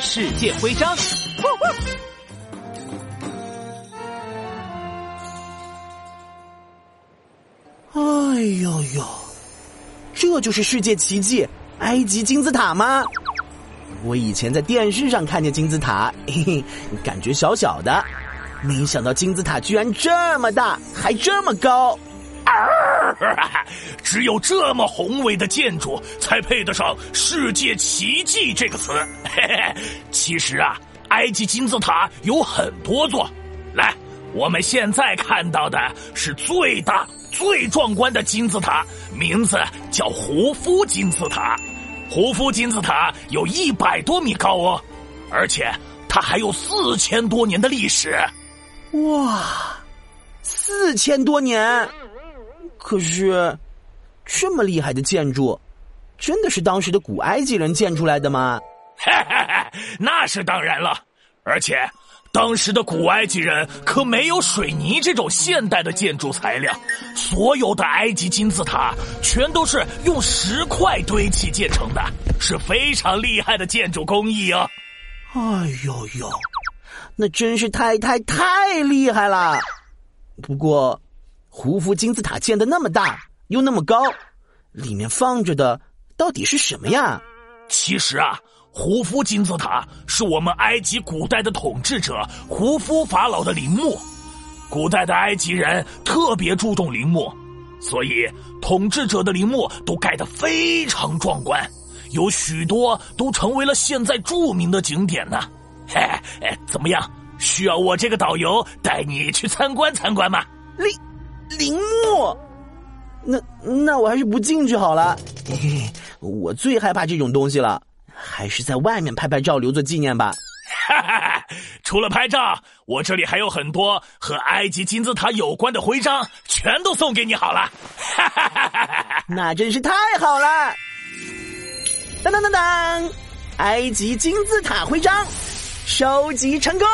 世界徽章。哎呦呦，这就是世界奇迹——埃及金字塔吗？我以前在电视上看见金字塔，嘿嘿，感觉小小的，没想到金字塔居然这么大，还这么高。只有这么宏伟的建筑，才配得上“世界奇迹”这个词。其实啊，埃及金字塔有很多座。来，我们现在看到的是最大、最壮观的金字塔，名字叫胡夫金字塔。胡夫金字塔有一百多米高哦，而且它还有四千多年的历史。哇，四千多年！可是，这么厉害的建筑，真的是当时的古埃及人建出来的吗？那是当然了，而且当时的古埃及人可没有水泥这种现代的建筑材料，所有的埃及金字塔全都是用石块堆砌建成的，是非常厉害的建筑工艺哦。哎呦呦，那真是太太太厉害了！不过。胡夫金字塔建的那么大又那么高，里面放着的到底是什么呀？其实啊，胡夫金字塔是我们埃及古代的统治者胡夫法老的陵墓。古代的埃及人特别注重陵墓，所以统治者的陵墓都盖得非常壮观，有许多都成为了现在著名的景点呢。嘿，怎么样？需要我这个导游带你去参观参观吗？立。陵墓，那那我还是不进去好了。嘿嘿，我最害怕这种东西了，还是在外面拍拍照留作纪念吧。哈哈哈！除了拍照，我这里还有很多和埃及金字塔有关的徽章，全都送给你好了。哈哈哈哈哈！那真是太好了！当当当当，埃及金字塔徽章收集成功。